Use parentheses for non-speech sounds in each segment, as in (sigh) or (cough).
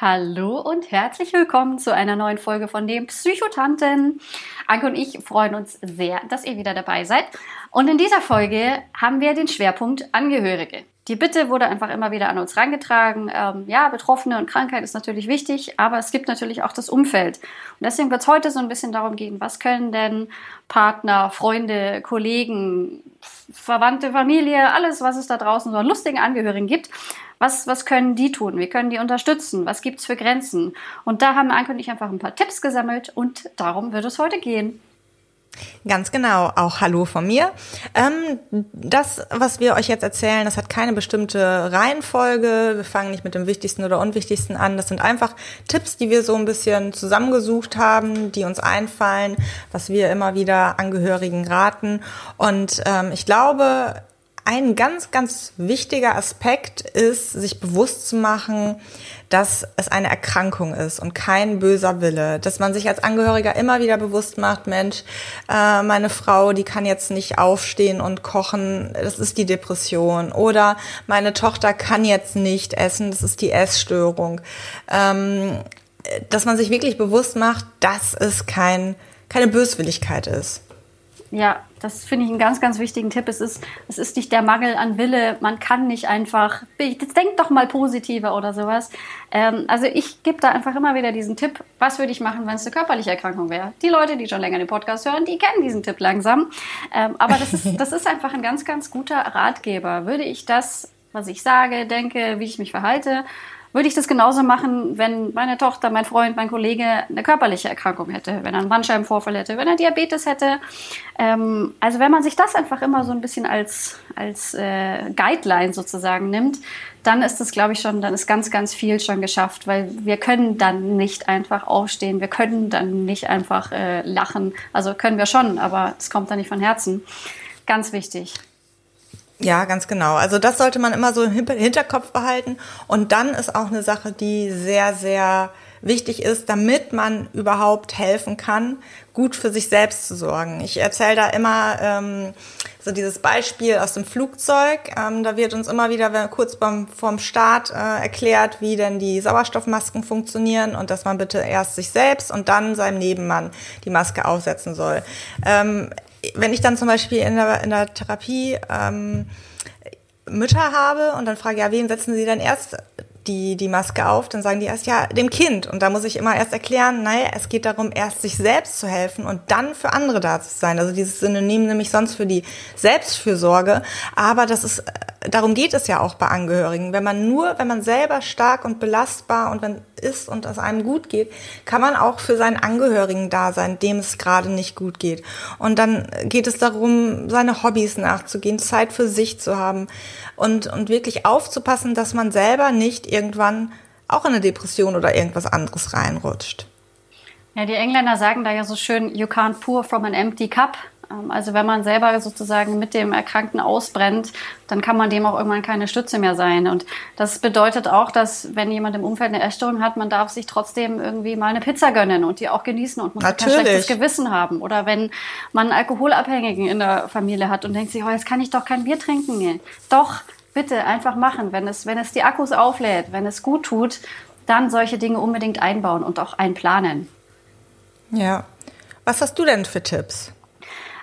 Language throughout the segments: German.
Hallo und herzlich willkommen zu einer neuen Folge von den Psychotanten. Anke und ich freuen uns sehr, dass ihr wieder dabei seid. Und in dieser Folge haben wir den Schwerpunkt Angehörige. Die Bitte wurde einfach immer wieder an uns herangetragen. Ähm, ja, Betroffene und Krankheit ist natürlich wichtig, aber es gibt natürlich auch das Umfeld. Und deswegen wird es heute so ein bisschen darum gehen, was können denn Partner, Freunde, Kollegen, Verwandte, Familie, alles, was es da draußen so an lustigen Angehörigen gibt, was, was können die tun? Wir können die unterstützen? Was gibt es für Grenzen? Und da haben Anke und ich einfach ein paar Tipps gesammelt und darum wird es heute gehen. Ganz genau, auch Hallo von mir. Ähm, das, was wir euch jetzt erzählen, das hat keine bestimmte Reihenfolge. Wir fangen nicht mit dem Wichtigsten oder Unwichtigsten an. Das sind einfach Tipps, die wir so ein bisschen zusammengesucht haben, die uns einfallen, was wir immer wieder Angehörigen raten. Und ähm, ich glaube, ein ganz, ganz wichtiger Aspekt ist, sich bewusst zu machen, dass es eine Erkrankung ist und kein böser Wille. Dass man sich als Angehöriger immer wieder bewusst macht, Mensch, äh, meine Frau, die kann jetzt nicht aufstehen und kochen, das ist die Depression. Oder meine Tochter kann jetzt nicht essen, das ist die Essstörung. Ähm, dass man sich wirklich bewusst macht, dass es kein, keine Böswilligkeit ist. Ja, das finde ich einen ganz, ganz wichtigen Tipp. Es ist, es ist nicht der Mangel an Wille. Man kann nicht einfach, denk doch mal positiver oder sowas. Ähm, also ich gebe da einfach immer wieder diesen Tipp. Was würde ich machen, wenn es eine körperliche Erkrankung wäre? Die Leute, die schon länger den Podcast hören, die kennen diesen Tipp langsam. Ähm, aber das ist, das ist einfach ein ganz, ganz guter Ratgeber. Würde ich das, was ich sage, denke, wie ich mich verhalte, würde ich das genauso machen, wenn meine Tochter, mein Freund, mein Kollege eine körperliche Erkrankung hätte, wenn er einen Bandscheibenvorfall hätte, wenn er Diabetes hätte. Ähm, also wenn man sich das einfach immer so ein bisschen als, als äh, Guideline sozusagen nimmt, dann ist das, glaube ich, schon, dann ist ganz, ganz viel schon geschafft, weil wir können dann nicht einfach aufstehen, wir können dann nicht einfach äh, lachen. Also können wir schon, aber es kommt dann nicht von Herzen. Ganz wichtig. Ja, ganz genau. Also das sollte man immer so im Hinterkopf behalten. Und dann ist auch eine Sache, die sehr, sehr wichtig ist, damit man überhaupt helfen kann, gut für sich selbst zu sorgen. Ich erzähle da immer ähm, so dieses Beispiel aus dem Flugzeug. Ähm, da wird uns immer wieder kurz beim, vorm Start äh, erklärt, wie denn die Sauerstoffmasken funktionieren und dass man bitte erst sich selbst und dann seinem Nebenmann die Maske aufsetzen soll. Ähm, wenn ich dann zum Beispiel in der, in der Therapie ähm, Mütter habe und dann frage, ja, wen setzen Sie dann erst die, die Maske auf, dann sagen die erst, ja, dem Kind. Und da muss ich immer erst erklären, naja, es geht darum, erst sich selbst zu helfen und dann für andere da zu sein. Also dieses Synonym nämlich sonst für die Selbstfürsorge. Aber das ist, äh, darum geht es ja auch bei Angehörigen. Wenn man nur, wenn man selber stark und belastbar und wenn ist und es einem gut geht, kann man auch für seinen Angehörigen da sein, dem es gerade nicht gut geht. Und dann geht es darum, seine Hobbys nachzugehen, Zeit für sich zu haben und, und wirklich aufzupassen, dass man selber nicht irgendwann auch in eine Depression oder irgendwas anderes reinrutscht. Ja, die Engländer sagen da ja so schön, you can't pour from an empty cup. Ähm, also wenn man selber sozusagen mit dem Erkrankten ausbrennt, dann kann man dem auch irgendwann keine Stütze mehr sein. Und das bedeutet auch, dass wenn jemand im Umfeld eine Essstörung hat, man darf sich trotzdem irgendwie mal eine Pizza gönnen und die auch genießen und muss Natürlich. kein schlechtes Gewissen haben. Oder wenn man einen Alkoholabhängigen in der Familie hat und denkt sich, oh, jetzt kann ich doch kein Bier trinken. Doch, bitte einfach machen. Wenn es, wenn es die Akkus auflädt, wenn es gut tut, dann solche Dinge unbedingt einbauen und auch einplanen. Ja. Was hast du denn für Tipps?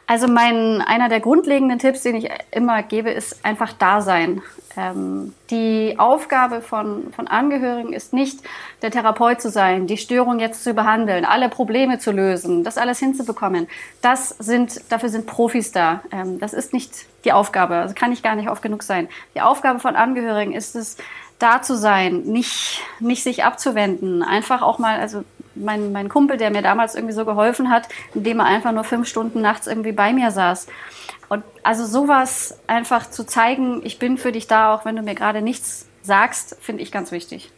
Also mein, einer der grundlegenden Tipps, den ich immer gebe, ist einfach Dasein. Ähm, die Aufgabe von, von Angehörigen ist nicht, der Therapeut zu sein, die Störung jetzt zu behandeln, alle Probleme zu lösen, das alles hinzubekommen. Das sind, dafür sind Profis da. Ähm, das ist nicht die Aufgabe. Also kann ich gar nicht oft genug sein. Die Aufgabe von Angehörigen ist es, da zu sein, nicht, nicht sich abzuwenden, einfach auch mal, also mein, mein Kumpel, der mir damals irgendwie so geholfen hat, indem er einfach nur fünf Stunden nachts irgendwie bei mir saß. Und also sowas einfach zu zeigen, ich bin für dich da, auch wenn du mir gerade nichts sagst, finde ich ganz wichtig.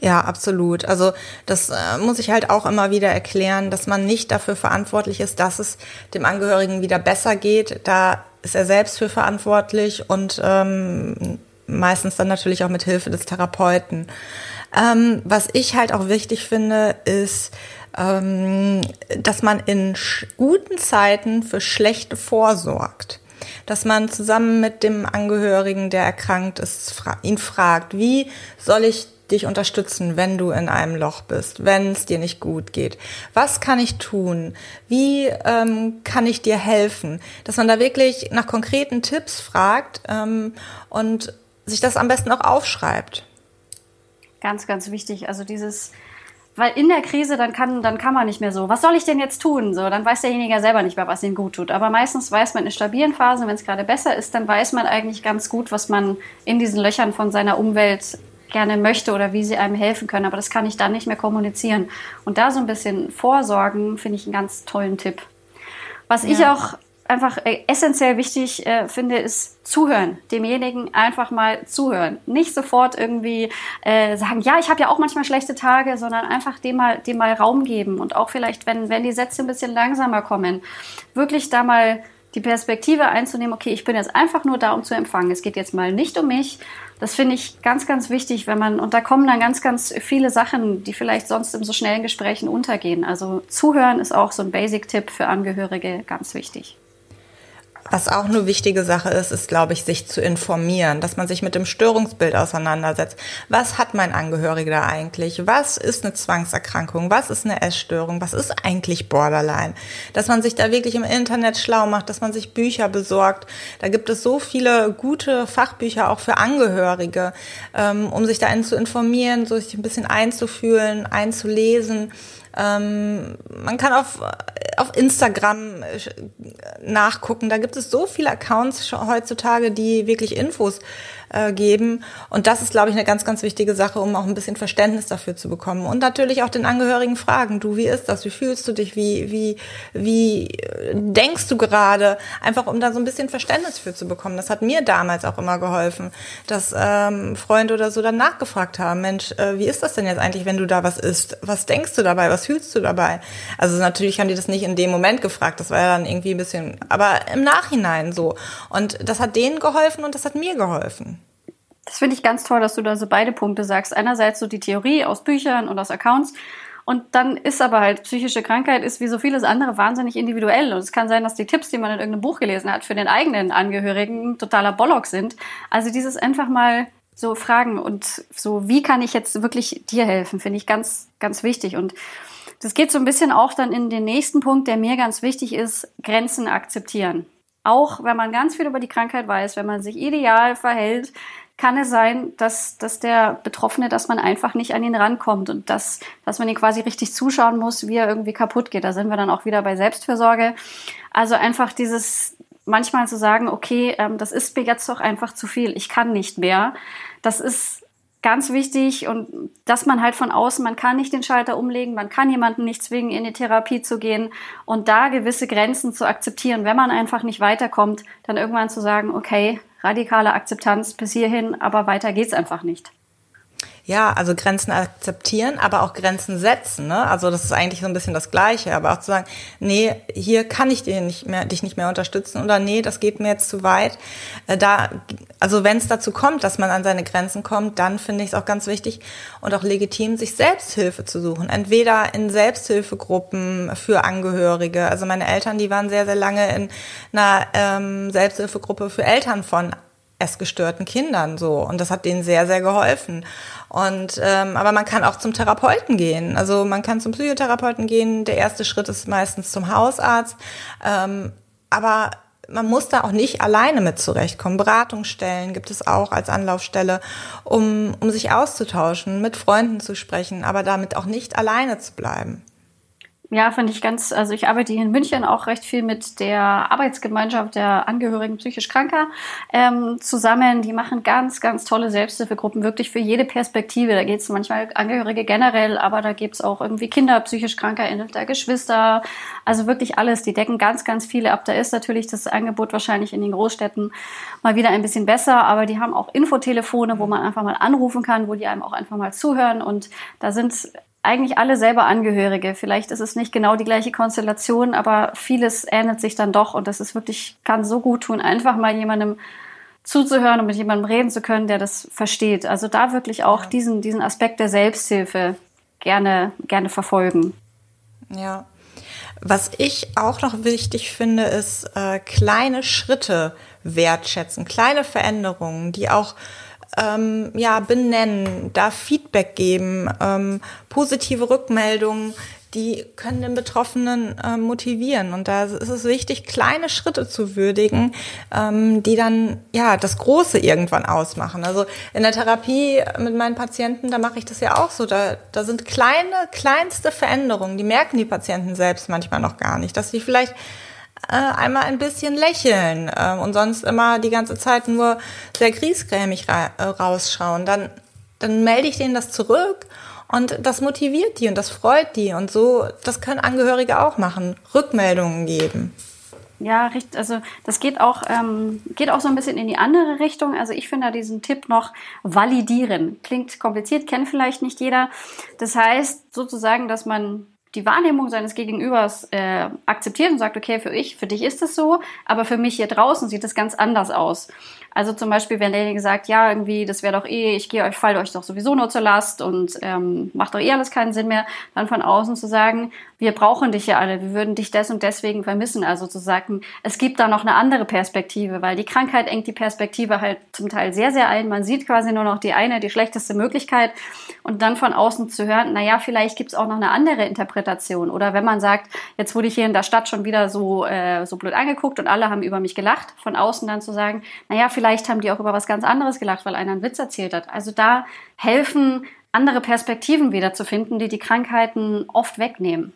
Ja, absolut. Also das äh, muss ich halt auch immer wieder erklären, dass man nicht dafür verantwortlich ist, dass es dem Angehörigen wieder besser geht. Da ist er selbst für verantwortlich und ähm, meistens dann natürlich auch mit Hilfe des Therapeuten. Ähm, was ich halt auch wichtig finde, ist, ähm, dass man in guten Zeiten für schlechte vorsorgt dass man zusammen mit dem Angehörigen, der erkrankt ist, fra ihn fragt, wie soll ich dich unterstützen, wenn du in einem Loch bist, wenn es dir nicht gut geht? Was kann ich tun? Wie ähm, kann ich dir helfen? Dass man da wirklich nach konkreten Tipps fragt ähm, und sich das am besten auch aufschreibt. Ganz, ganz wichtig. Also dieses weil in der Krise dann kann, dann kann man nicht mehr so, was soll ich denn jetzt tun? So, dann weiß derjenige selber nicht mehr, was ihm gut tut. Aber meistens weiß man in stabilen Phasen, wenn es gerade besser ist, dann weiß man eigentlich ganz gut, was man in diesen Löchern von seiner Umwelt gerne möchte oder wie sie einem helfen können. Aber das kann ich dann nicht mehr kommunizieren. Und da so ein bisschen vorsorgen, finde ich einen ganz tollen Tipp. Was ja. ich auch einfach äh, essentiell wichtig äh, finde, ist zuhören. Demjenigen einfach mal zuhören. Nicht sofort irgendwie äh, sagen, ja, ich habe ja auch manchmal schlechte Tage, sondern einfach dem mal, dem mal Raum geben. Und auch vielleicht, wenn, wenn die Sätze ein bisschen langsamer kommen, wirklich da mal die Perspektive einzunehmen, okay, ich bin jetzt einfach nur da, um zu empfangen. Es geht jetzt mal nicht um mich. Das finde ich ganz, ganz wichtig, wenn man, und da kommen dann ganz, ganz viele Sachen, die vielleicht sonst in so schnellen Gesprächen untergehen. Also zuhören ist auch so ein Basic-Tipp für Angehörige ganz wichtig. Was auch eine wichtige Sache ist, ist, glaube ich, sich zu informieren, dass man sich mit dem Störungsbild auseinandersetzt. Was hat mein Angehöriger da eigentlich? Was ist eine Zwangserkrankung? Was ist eine Essstörung? Was ist eigentlich Borderline? Dass man sich da wirklich im Internet schlau macht, dass man sich Bücher besorgt. Da gibt es so viele gute Fachbücher auch für Angehörige, ähm, um sich da zu informieren, so sich ein bisschen einzufühlen, einzulesen. Ähm, man kann auf, auf Instagram äh, nachgucken. Da gibt es so viele Accounts heutzutage, die wirklich Infos äh, geben. Und das ist, glaube ich, eine ganz, ganz wichtige Sache, um auch ein bisschen Verständnis dafür zu bekommen. Und natürlich auch den Angehörigen fragen, du, wie ist das? Wie fühlst du dich? Wie, wie, wie äh, denkst du gerade? Einfach, um da so ein bisschen Verständnis für zu bekommen. Das hat mir damals auch immer geholfen, dass ähm, Freunde oder so dann nachgefragt haben, Mensch, äh, wie ist das denn jetzt eigentlich, wenn du da was isst? Was denkst du dabei? Was fühlst du dabei? Also natürlich haben die das nicht in dem Moment gefragt, das war ja dann irgendwie ein bisschen, aber im Nachhinein so. Und das hat denen geholfen und das hat mir geholfen. Das finde ich ganz toll, dass du da so beide Punkte sagst. Einerseits so die Theorie aus Büchern und aus Accounts. Und dann ist aber halt, psychische Krankheit ist wie so vieles andere wahnsinnig individuell. Und es kann sein, dass die Tipps, die man in irgendeinem Buch gelesen hat, für den eigenen Angehörigen totaler Bollock sind. Also dieses einfach mal so fragen und so, wie kann ich jetzt wirklich dir helfen, finde ich ganz, ganz wichtig. Und das geht so ein bisschen auch dann in den nächsten Punkt, der mir ganz wichtig ist, Grenzen akzeptieren. Auch wenn man ganz viel über die Krankheit weiß, wenn man sich ideal verhält, kann es sein, dass, dass der Betroffene, dass man einfach nicht an ihn rankommt und dass, dass man ihn quasi richtig zuschauen muss, wie er irgendwie kaputt geht. Da sind wir dann auch wieder bei Selbstfürsorge. Also einfach dieses manchmal zu sagen, okay, ähm, das ist mir jetzt doch einfach zu viel, ich kann nicht mehr. Das ist ganz wichtig und dass man halt von außen, man kann nicht den Schalter umlegen, man kann jemanden nicht zwingen, in die Therapie zu gehen und da gewisse Grenzen zu akzeptieren. Wenn man einfach nicht weiterkommt, dann irgendwann zu sagen, okay, radikale Akzeptanz bis hierhin, aber weiter geht's einfach nicht. Ja, also Grenzen akzeptieren, aber auch Grenzen setzen. Ne? Also das ist eigentlich so ein bisschen das Gleiche, aber auch zu sagen, nee, hier kann ich dich nicht mehr, dich nicht mehr unterstützen oder nee, das geht mir jetzt zu weit. Äh, da, also wenn es dazu kommt, dass man an seine Grenzen kommt, dann finde ich es auch ganz wichtig und auch legitim, sich Selbsthilfe zu suchen. Entweder in Selbsthilfegruppen für Angehörige. Also meine Eltern, die waren sehr, sehr lange in einer ähm, Selbsthilfegruppe für Eltern von essgestörten Kindern so. Und das hat denen sehr sehr geholfen. Und ähm, aber man kann auch zum Therapeuten gehen. Also man kann zum Psychotherapeuten gehen. Der erste Schritt ist meistens zum Hausarzt. Ähm, aber man muss da auch nicht alleine mit zurechtkommen. Beratungsstellen gibt es auch als Anlaufstelle, um, um sich auszutauschen, mit Freunden zu sprechen, aber damit auch nicht alleine zu bleiben. Ja, finde ich ganz, also ich arbeite hier in München auch recht viel mit der Arbeitsgemeinschaft der Angehörigen psychisch Kranker ähm, zusammen. Die machen ganz, ganz tolle Selbsthilfegruppen, wirklich für jede Perspektive. Da geht es manchmal Angehörige generell, aber da gibt's auch irgendwie Kinder, psychisch Kranker, der Geschwister, also wirklich alles. Die decken ganz, ganz viele ab. Da ist natürlich das Angebot wahrscheinlich in den Großstädten mal wieder ein bisschen besser, aber die haben auch Infotelefone, wo man einfach mal anrufen kann, wo die einem auch einfach mal zuhören und da sind eigentlich alle selber Angehörige. Vielleicht ist es nicht genau die gleiche Konstellation, aber vieles ähnelt sich dann doch und das ist wirklich, kann so gut tun, einfach mal jemandem zuzuhören und mit jemandem reden zu können, der das versteht. Also da wirklich auch ja. diesen, diesen Aspekt der Selbsthilfe gerne, gerne verfolgen. Ja. Was ich auch noch wichtig finde, ist äh, kleine Schritte wertschätzen, kleine Veränderungen, die auch ähm, ja, benennen, da Feedback geben, ähm, positive Rückmeldungen, die können den Betroffenen äh, motivieren. Und da ist es wichtig, kleine Schritte zu würdigen, ähm, die dann ja das Große irgendwann ausmachen. Also in der Therapie mit meinen Patienten, da mache ich das ja auch so. Da, da sind kleine, kleinste Veränderungen, die merken die Patienten selbst manchmal noch gar nicht, dass sie vielleicht äh, einmal ein bisschen lächeln äh, und sonst immer die ganze Zeit nur sehr griesgrämig ra äh, rausschauen, dann, dann melde ich denen das zurück und das motiviert die und das freut die und so, das können Angehörige auch machen, Rückmeldungen geben. Ja, richtig. Also das geht auch, ähm, geht auch so ein bisschen in die andere Richtung. Also ich finde da diesen Tipp noch validieren. Klingt kompliziert, kennt vielleicht nicht jeder. Das heißt sozusagen, dass man die Wahrnehmung seines Gegenübers äh, akzeptiert und sagt, okay, für ich, für dich ist es so, aber für mich hier draußen sieht es ganz anders aus. Also zum Beispiel, wenn derjenige sagt, ja, irgendwie, das wäre doch eh, ich gehe euch, fall euch doch sowieso nur zur Last und ähm, macht doch eh alles keinen Sinn mehr, dann von außen zu sagen, wir brauchen dich ja alle, wir würden dich des und deswegen vermissen. Also zu sagen, es gibt da noch eine andere Perspektive, weil die Krankheit engt die Perspektive halt zum Teil sehr, sehr ein. Man sieht quasi nur noch die eine, die schlechteste Möglichkeit und dann von außen zu hören, naja, vielleicht gibt's auch noch eine andere Interpretation. Oder wenn man sagt, jetzt wurde ich hier in der Stadt schon wieder so, äh, so blöd angeguckt und alle haben über mich gelacht, von außen dann zu sagen, naja, vielleicht haben die auch über was ganz anderes gelacht, weil einer einen Witz erzählt hat. Also da helfen, andere Perspektiven wiederzufinden, die die Krankheiten oft wegnehmen.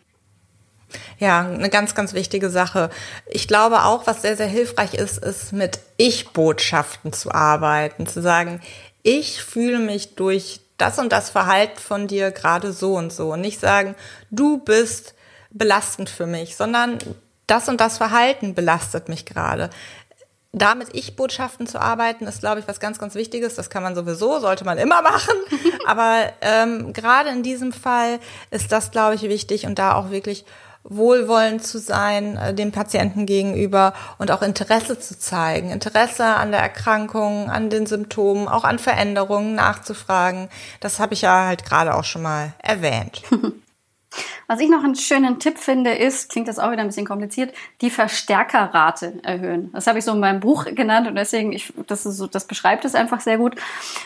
Ja, eine ganz, ganz wichtige Sache. Ich glaube auch, was sehr, sehr hilfreich ist, ist mit Ich-Botschaften zu arbeiten, zu sagen, ich fühle mich durch das und das Verhalten von dir gerade so und so. Und nicht sagen, du bist belastend für mich, sondern das und das Verhalten belastet mich gerade da mit Ich-Botschaften zu arbeiten, ist, glaube ich, was ganz, ganz Wichtiges. Das kann man sowieso, sollte man immer machen. (laughs) Aber ähm, gerade in diesem Fall ist das, glaube ich, wichtig und da auch wirklich wohlwollend zu sein äh, dem Patienten gegenüber und auch Interesse zu zeigen, Interesse an der Erkrankung, an den Symptomen, auch an Veränderungen nachzufragen. Das habe ich ja halt gerade auch schon mal erwähnt. (laughs) Was ich noch einen schönen Tipp finde, ist, klingt das auch wieder ein bisschen kompliziert, die Verstärkerrate erhöhen. Das habe ich so in meinem Buch genannt und deswegen, ich, das, ist so, das beschreibt es einfach sehr gut.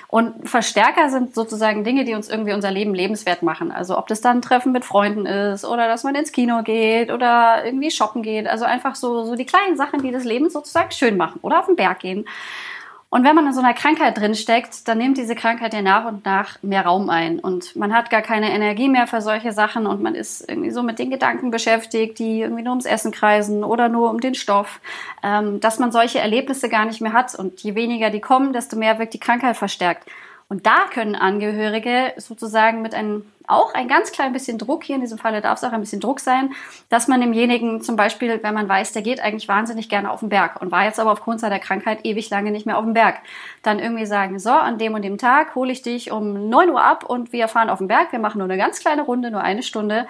Und Verstärker sind sozusagen Dinge, die uns irgendwie unser Leben lebenswert machen. Also ob das dann ein Treffen mit Freunden ist oder dass man ins Kino geht oder irgendwie shoppen geht. Also einfach so, so die kleinen Sachen, die das Leben sozusagen schön machen oder auf den Berg gehen. Und wenn man in so einer Krankheit drinsteckt, dann nimmt diese Krankheit ja nach und nach mehr Raum ein. Und man hat gar keine Energie mehr für solche Sachen und man ist irgendwie so mit den Gedanken beschäftigt, die irgendwie nur ums Essen kreisen oder nur um den Stoff, ähm, dass man solche Erlebnisse gar nicht mehr hat. Und je weniger die kommen, desto mehr wird die Krankheit verstärkt. Und da können Angehörige sozusagen mit einem auch ein ganz klein bisschen Druck, hier in diesem Falle darf es auch ein bisschen Druck sein, dass man demjenigen zum Beispiel, wenn man weiß, der geht eigentlich wahnsinnig gerne auf den Berg und war jetzt aber aufgrund seiner Krankheit ewig lange nicht mehr auf dem Berg, dann irgendwie sagen, so, an dem und dem Tag hole ich dich um 9 Uhr ab und wir fahren auf den Berg, wir machen nur eine ganz kleine Runde, nur eine Stunde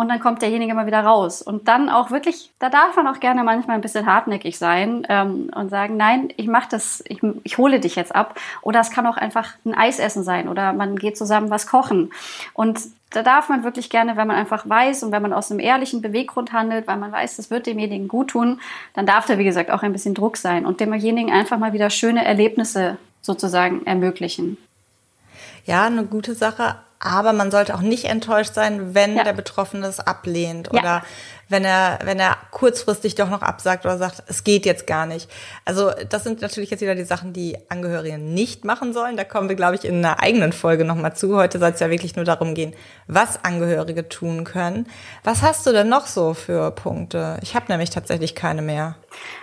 und dann kommt derjenige mal wieder raus. Und dann auch wirklich, da darf man auch gerne manchmal ein bisschen hartnäckig sein ähm, und sagen, nein, ich mache das, ich, ich hole dich jetzt ab. Oder es kann auch einfach ein Eisessen sein oder man geht zusammen was kochen. Und da darf man wirklich gerne, wenn man einfach weiß und wenn man aus einem ehrlichen Beweggrund handelt, weil man weiß, das wird demjenigen gut tun, dann darf da, wie gesagt, auch ein bisschen Druck sein und demjenigen einfach mal wieder schöne Erlebnisse sozusagen ermöglichen. Ja, eine gute Sache aber man sollte auch nicht enttäuscht sein, wenn Ja. der Betroffene es ablehnt Ja. oder wenn er, wenn er kurzfristig doch noch absagt oder sagt, es geht jetzt gar nicht. Also das sind natürlich jetzt wieder die Sachen, die Angehörige nicht machen sollen. Da kommen wir, glaube ich, in einer eigenen Folge nochmal zu. Heute soll es ja wirklich nur darum gehen, was Angehörige tun können. Was hast du denn noch so für Punkte? Ich habe nämlich tatsächlich keine mehr.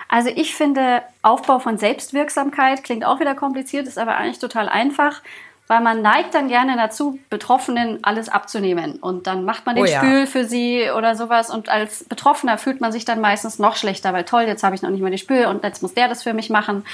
Also ich finde, Aufbau von Selbstwirksamkeit klingt auch wieder kompliziert, ist aber eigentlich total einfach, weil man neigt dann gerne dazu, Betroffenen alles abzunehmen. Und dann macht man den Oh ja. Spül für sie oder sowas. Und als Betroffener fühlt man sich dann meistens noch schlechter, weil toll, jetzt habe ich noch nicht mal die Spül und jetzt muss der das für mich machen.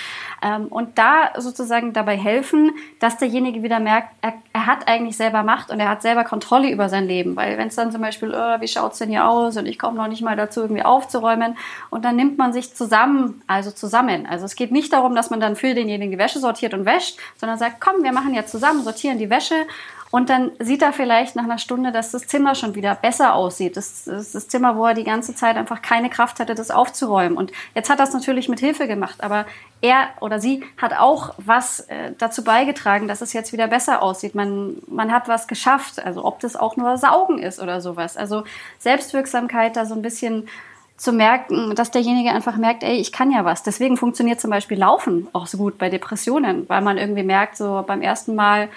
Ähm, und da sozusagen dabei helfen, dass derjenige wieder merkt, er, er hat eigentlich selber Macht und er hat selber Kontrolle über sein Leben. Weil wenn es dann zum Beispiel, oh, wie schaut's denn hier aus und ich komme noch nicht mal dazu, irgendwie aufzuräumen. Und dann nimmt man sich zusammen, also zusammen. Also es geht nicht darum, dass man dann für denjenigen die Wäsche sortiert und wäscht, sondern sagt, komm, wir machen jetzt zusammen, sortieren die Wäsche. Und dann sieht er vielleicht nach einer Stunde, dass das Zimmer schon wieder besser aussieht. Das, das, das Zimmer, wo er die ganze Zeit einfach keine Kraft hatte, das aufzuräumen. Und jetzt hat er es natürlich mit Hilfe gemacht, aber er oder sie hat auch was äh, dazu beigetragen, dass es jetzt wieder besser aussieht. Man, man hat was geschafft, also ob das auch nur Saugen ist oder sowas. Also Selbstwirksamkeit da so ein bisschen zu merken, dass derjenige einfach merkt, ey, ich kann ja was. Deswegen funktioniert zum Beispiel Laufen auch so gut bei Depressionen, weil man irgendwie merkt, so beim ersten Mal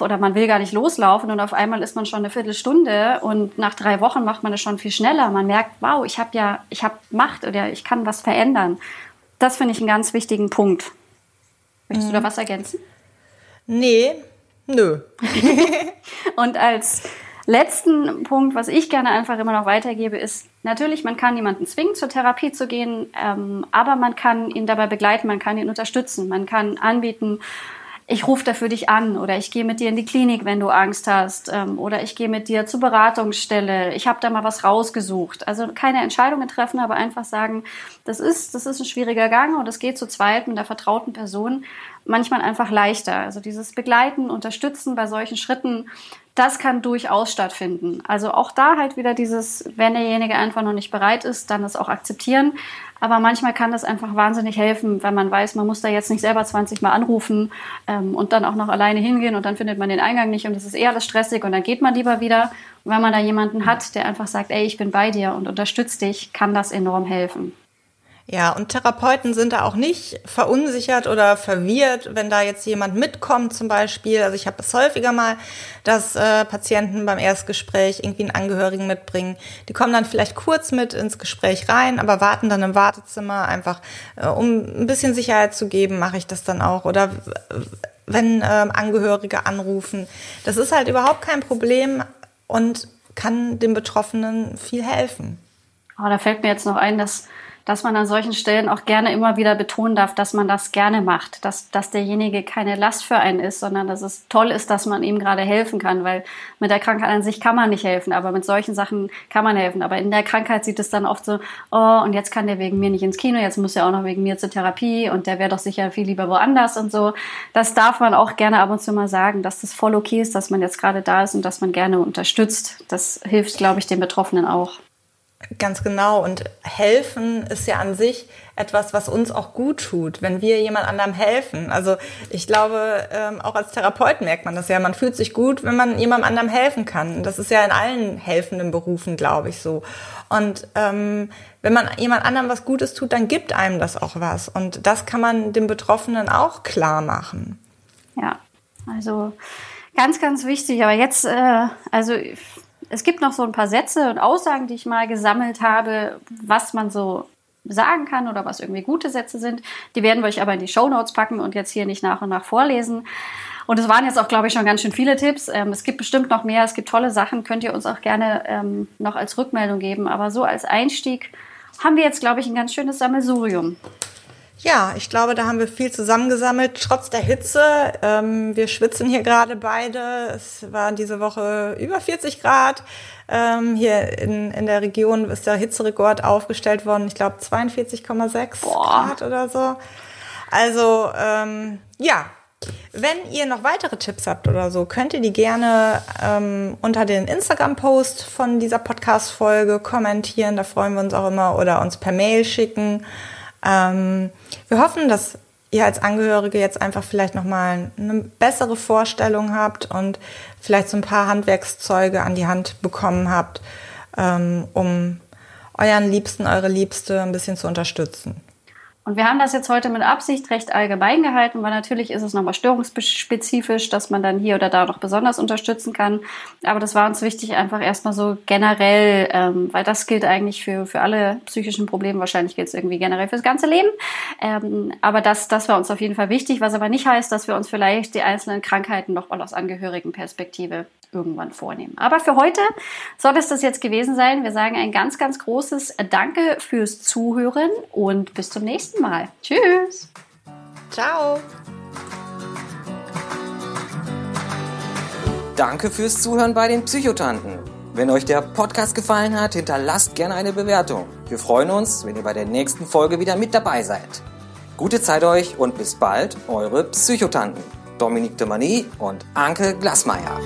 oder man will gar nicht loslaufen und auf einmal ist man schon eine Viertelstunde und nach drei Wochen macht man es schon viel schneller. Man merkt, wow, ich habe ja, ich habe Macht oder ich kann was verändern. Das finde ich einen ganz wichtigen Punkt. Möchtest du da was ergänzen? Nee, nö. (laughs) Und als letzten Punkt, was ich gerne einfach immer noch weitergebe, ist, natürlich, man kann jemanden zwingen, zur Therapie zu gehen, ähm, aber man kann ihn dabei begleiten, man kann ihn unterstützen, man kann anbieten, ich rufe da für dich an oder ich gehe mit dir in die Klinik, wenn du Angst hast ähm, oder ich gehe mit dir zur Beratungsstelle. Ich habe da mal was rausgesucht. Also keine Entscheidungen treffen, aber einfach sagen, das ist, das ist ein schwieriger Gang und es geht zu zweit mit der vertrauten Person manchmal einfach leichter. Also dieses Begleiten, Unterstützen bei solchen Schritten, das kann durchaus stattfinden. Also auch da halt wieder dieses, wenn derjenige einfach noch nicht bereit ist, dann das auch akzeptieren. Aber manchmal kann das einfach wahnsinnig helfen, wenn man weiß, man muss da jetzt nicht selber 20 Mal anrufen ähm, und dann auch noch alleine hingehen und dann findet man den Eingang nicht und das ist eher alles stressig und dann geht man lieber wieder. Und wenn man da jemanden hat, der einfach sagt, ey, ich bin bei dir und unterstützt dich, kann das enorm helfen. Ja, und Therapeuten sind da auch nicht verunsichert oder verwirrt, wenn da jetzt jemand mitkommt zum Beispiel. Also ich habe es häufiger mal, dass äh, Patienten beim Erstgespräch irgendwie einen Angehörigen mitbringen. Die kommen dann vielleicht kurz mit ins Gespräch rein, aber warten dann im Wartezimmer einfach, äh, um ein bisschen Sicherheit zu geben, mache ich das dann auch. Oder äh, wenn ähm, Angehörige anrufen. Das ist halt überhaupt kein Problem und kann dem Betroffenen viel helfen. Oh, da fällt mir jetzt noch ein, dass dass man an solchen Stellen auch gerne immer wieder betonen darf, dass man das gerne macht, dass, dass derjenige keine Last für einen ist, sondern dass es toll ist, dass man ihm gerade helfen kann, weil mit der Krankheit an sich kann man nicht helfen, aber mit solchen Sachen kann man helfen. Aber in der Krankheit sieht es dann oft so, oh, und jetzt kann der wegen mir nicht ins Kino, jetzt muss er auch noch wegen mir zur Therapie und der wäre doch sicher viel lieber woanders und so. Das darf man auch gerne ab und zu mal sagen, dass das voll okay ist, dass man jetzt gerade da ist und dass man gerne unterstützt. Das hilft, glaube ich, den Betroffenen auch. Ganz genau. Und helfen ist ja an sich etwas, was uns auch gut tut, wenn wir jemand anderem helfen. Also ich glaube, ähm, auch als Therapeut merkt man das ja. Man fühlt sich gut, wenn man jemandem anderem helfen kann. Das ist ja in allen helfenden Berufen, glaube ich, so. Und ähm, wenn man jemand anderem was Gutes tut, dann gibt einem das auch was. Und das kann man dem Betroffenen auch klar machen. Ja, also ganz, ganz wichtig. Aber jetzt, äh, also es gibt noch so ein paar Sätze und Aussagen, die ich mal gesammelt habe, was man so sagen kann oder was irgendwie gute Sätze sind. Die werden wir euch aber in die Show Notes packen und jetzt hier nicht nach und nach vorlesen. Und es waren jetzt auch, glaube ich, schon ganz schön viele Tipps. Ähm, es gibt bestimmt noch mehr. Es gibt tolle Sachen. Könnt ihr uns auch gerne ähm, noch als Rückmeldung geben. Aber so als Einstieg haben wir jetzt, glaube ich, ein ganz schönes Sammelsurium. Ja, ich glaube, da haben wir viel zusammengesammelt, trotz der Hitze. Ähm, wir schwitzen hier gerade beide. Es waren diese Woche über 40 Grad. Ähm, hier in, in der Region ist der Hitzerekord aufgestellt worden. Ich glaube 42,6 Grad oder so. Also ähm, ja, wenn ihr noch weitere Tipps habt oder so, könnt ihr die gerne ähm, unter den Instagram-Post von dieser Podcast-Folge kommentieren. Da freuen wir uns auch immer oder uns per Mail schicken. Ähm, wir hoffen, dass ihr als Angehörige jetzt einfach vielleicht nochmal eine bessere Vorstellung habt und vielleicht so ein paar Handwerkszeuge an die Hand bekommen habt, ähm, um euren Liebsten, eure Liebste ein bisschen zu unterstützen. Und wir haben das jetzt heute mit Absicht recht allgemein gehalten, weil natürlich ist es nochmal störungsspezifisch, dass man dann hier oder da noch besonders unterstützen kann. Aber das war uns wichtig, einfach erstmal so generell, ähm, weil das gilt eigentlich für, für alle psychischen Probleme. Wahrscheinlich gilt es irgendwie generell fürs ganze Leben. Ähm, aber das, das war uns auf jeden Fall wichtig, was aber nicht heißt, dass wir uns vielleicht die einzelnen Krankheiten nochmal aus Angehörigenperspektive irgendwann vornehmen. Aber für heute soll es das jetzt gewesen sein. Wir sagen ein ganz, ganz großes Danke fürs Zuhören und bis zum nächsten Mal. Tschüss. Ciao. Danke fürs Zuhören bei den Psychotanten. Wenn euch der Podcast gefallen hat, hinterlasst gerne eine Bewertung. Wir freuen uns, wenn ihr bei der nächsten Folge wieder mit dabei seid. Gute Zeit euch und bis bald, eure Psychotanten. Dominique de Mani und Anke Glasmeier.